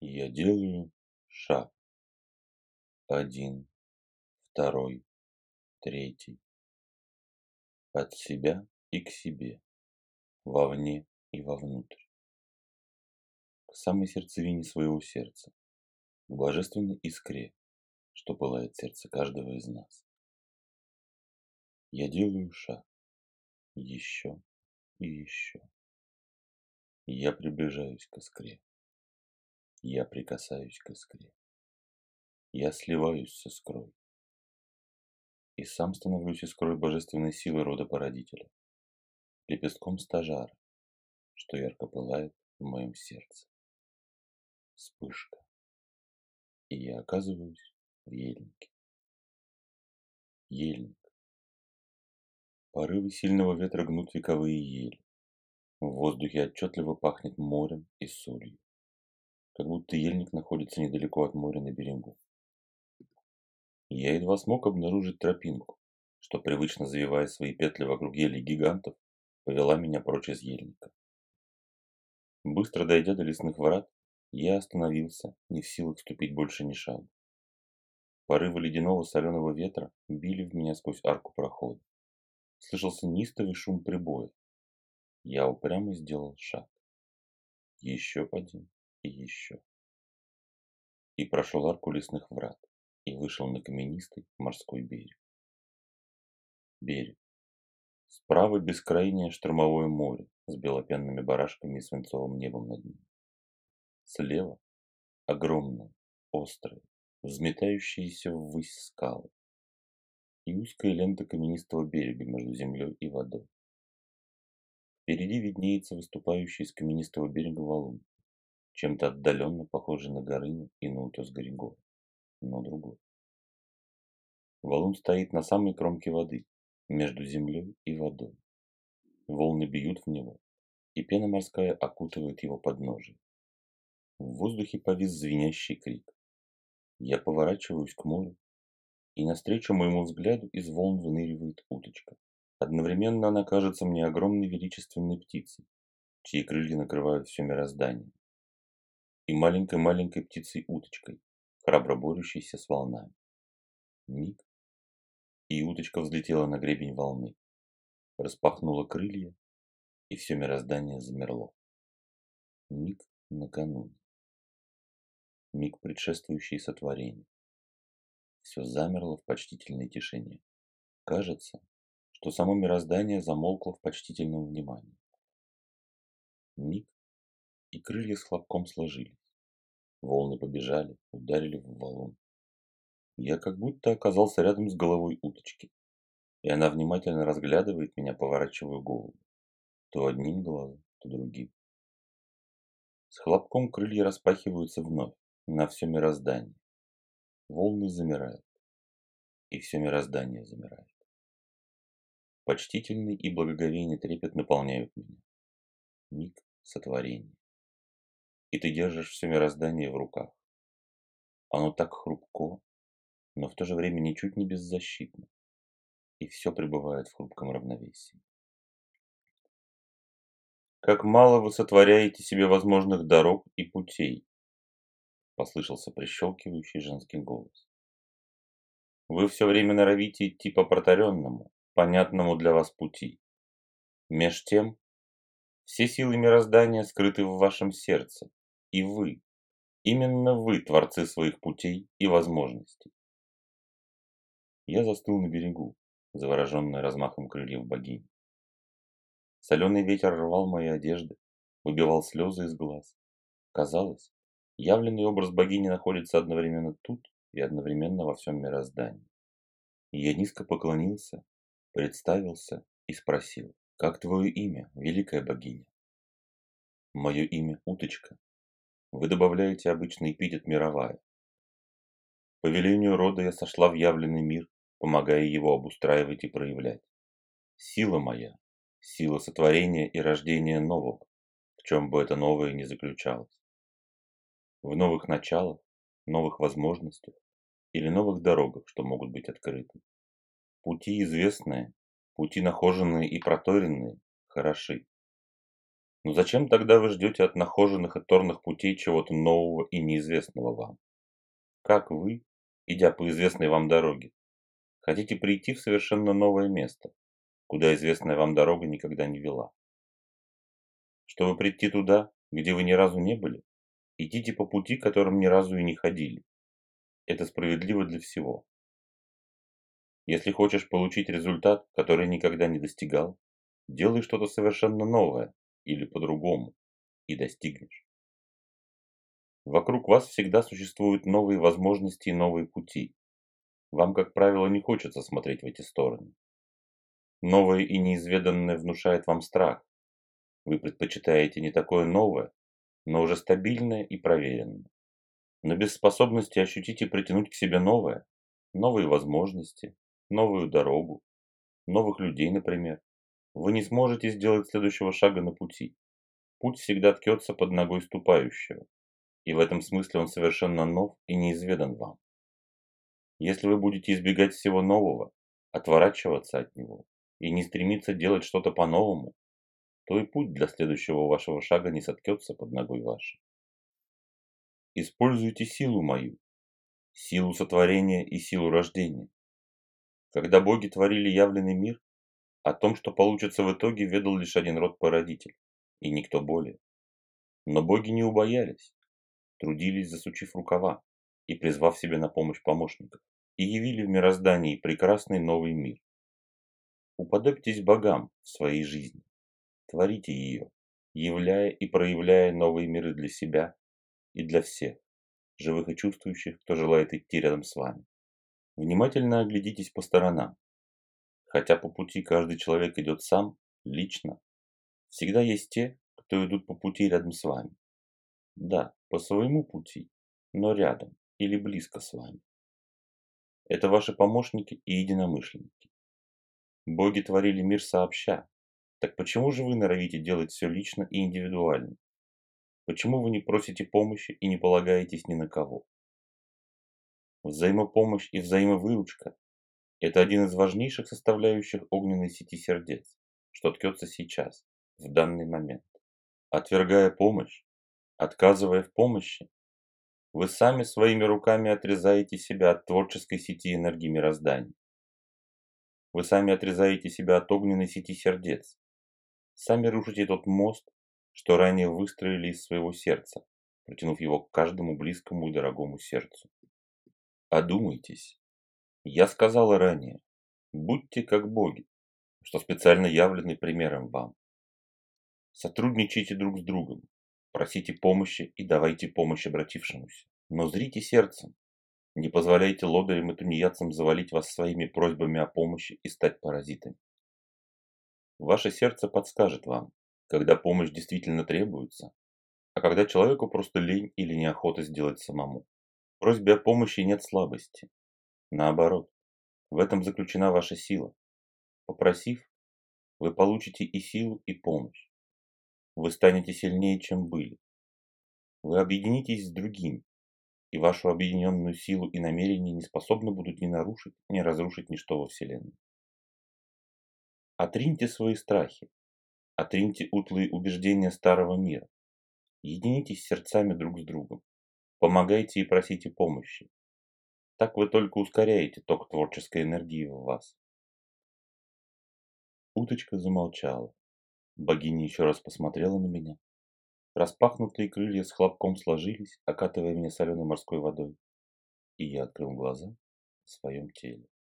Я делаю шаг. Один, второй, третий. От себя и к себе, вовне и вовнутрь. К самой сердцевине своего сердца, к божественной искре, что пылает сердце каждого из нас. Я делаю шаг, еще и еще. Я приближаюсь к искре. Я прикасаюсь к искре. Я сливаюсь с искрой. И сам становлюсь искрой божественной силы рода породителя, лепестком стажара, что ярко пылает в моем сердце. Вспышка. И я оказываюсь в ельнике. Ельник. Порывы сильного ветра гнут вековые ели. В воздухе отчетливо пахнет морем и солью как будто ельник находится недалеко от моря на берегу. Я едва смог обнаружить тропинку, что, привычно завивая свои петли вокруг ели гигантов, повела меня прочь из ельника. Быстро дойдя до лесных врат, я остановился, не в силах ступить больше ни шага. Порывы ледяного соленого ветра били в меня сквозь арку прохода. Слышался нистовый шум прибоя. Я упрямо сделал шаг. Еще один и еще. И прошел арку лесных врат, и вышел на каменистый морской берег. Берег. Справа бескрайнее штормовое море с белопенными барашками и свинцовым небом над ним. Слева огромные, острые, взметающиеся ввысь скалы и узкая лента каменистого берега между землей и водой. Впереди виднеется выступающий из каменистого берега валун, чем-то отдаленно похожий на Горыню и на утес Горегор, но другой. Валун стоит на самой кромке воды, между землей и водой. Волны бьют в него, и пена морская окутывает его подножие. В воздухе повис звенящий крик. Я поворачиваюсь к морю, и навстречу моему взгляду из волн выныривает уточка. Одновременно она кажется мне огромной величественной птицей, чьи крылья накрывают все мироздание и маленькой-маленькой птицей-уточкой, храбро борющейся с волнами. Миг, и уточка взлетела на гребень волны, распахнула крылья, и все мироздание замерло. Миг накануне. Миг, предшествующий сотворению. Все замерло в почтительной тишине. Кажется, что само мироздание замолкло в почтительном внимании. Миг, и крылья с хлопком сложились. Волны побежали, ударили в валун. Я как будто оказался рядом с головой уточки, и она внимательно разглядывает меня, поворачивая голову. То одним глазом, то другим. С хлопком крылья распахиваются вновь, на все мироздание. Волны замирают, и все мироздание замирает. Почтительный и благоговейный трепет наполняют меня. Миг сотворения и ты держишь все мироздание в руках. Оно так хрупко, но в то же время ничуть не беззащитно, и все пребывает в хрупком равновесии. «Как мало вы сотворяете себе возможных дорог и путей!» Послышался прищелкивающий женский голос. «Вы все время норовите идти по протаренному, понятному для вас пути. Меж тем, все силы мироздания скрыты в вашем сердце, и вы. Именно вы творцы своих путей и возможностей. Я застыл на берегу, завороженный размахом крыльев богини. Соленый ветер рвал мои одежды, выбивал слезы из глаз. Казалось, явленный образ богини находится одновременно тут и одновременно во всем мироздании. И я низко поклонился, представился и спросил, «Как твое имя, великая богиня?» «Мое имя Уточка», вы добавляете обычный эпитет «мировая». По велению рода я сошла в явленный мир, помогая его обустраивать и проявлять. Сила моя, сила сотворения и рождения нового, в чем бы это новое ни заключалось. В новых началах, новых возможностях или новых дорогах, что могут быть открыты. Пути известные, пути нахоженные и проторенные, хороши. Но зачем тогда вы ждете от нахоженных и торных путей чего-то нового и неизвестного вам? Как вы, идя по известной вам дороге, хотите прийти в совершенно новое место, куда известная вам дорога никогда не вела? Чтобы прийти туда, где вы ни разу не были, идите по пути, которым ни разу и не ходили. Это справедливо для всего. Если хочешь получить результат, который никогда не достигал, делай что-то совершенно новое или по-другому и достигнешь. Вокруг вас всегда существуют новые возможности и новые пути. Вам, как правило, не хочется смотреть в эти стороны. Новое и неизведанное внушает вам страх. Вы предпочитаете не такое новое, но уже стабильное и проверенное. Но без способности ощутить и притянуть к себе новое, новые возможности, новую дорогу, новых людей, например, вы не сможете сделать следующего шага на пути. Путь всегда ткется под ногой ступающего, и в этом смысле он совершенно нов и неизведан вам. Если вы будете избегать всего нового, отворачиваться от него и не стремиться делать что-то по-новому, то и путь для следующего вашего шага не соткется под ногой вашей. Используйте силу мою, силу сотворения и силу рождения. Когда боги творили явленный мир, о том, что получится в итоге, ведал лишь один род-породитель, и никто более. Но боги не убоялись, трудились, засучив рукава и призвав себе на помощь помощников, и явили в мироздании прекрасный новый мир. Уподобьтесь богам в своей жизни, творите ее, являя и проявляя новые миры для себя и для всех, живых и чувствующих, кто желает идти рядом с вами. Внимательно оглядитесь по сторонам. Хотя по пути каждый человек идет сам, лично, всегда есть те, кто идут по пути рядом с вами. Да, по своему пути, но рядом или близко с вами. Это ваши помощники и единомышленники. Боги творили мир сообща. Так почему же вы норовите делать все лично и индивидуально? Почему вы не просите помощи и не полагаетесь ни на кого? Взаимопомощь и взаимовыручка – это один из важнейших составляющих огненной сети сердец, что ткется сейчас, в данный момент. Отвергая помощь, отказывая в помощи, вы сами своими руками отрезаете себя от творческой сети энергии мироздания. Вы сами отрезаете себя от огненной сети сердец. Сами рушите тот мост, что ранее выстроили из своего сердца, протянув его к каждому близкому и дорогому сердцу. Одумайтесь. Я сказала ранее, будьте как боги, что специально явлены примером вам. Сотрудничайте друг с другом, просите помощи и давайте помощь обратившемуся. Но зрите сердцем, не позволяйте лодырям и тунеядцам завалить вас своими просьбами о помощи и стать паразитами. Ваше сердце подскажет вам, когда помощь действительно требуется, а когда человеку просто лень или неохота сделать самому. В просьбе о помощи нет слабости. Наоборот, в этом заключена ваша сила. Попросив, вы получите и силу, и помощь. Вы станете сильнее, чем были. Вы объединитесь с другими, и вашу объединенную силу и намерения не способны будут ни нарушить, ни разрушить ничто во Вселенной. Отриньте свои страхи, отриньте утлые убеждения старого мира, единитесь сердцами друг с другом. Помогайте и просите помощи. Так вы только ускоряете ток творческой энергии в вас. Уточка замолчала. Богиня еще раз посмотрела на меня. Распахнутые крылья с хлопком сложились, окатывая меня соленой морской водой. И я открыл глаза в своем теле.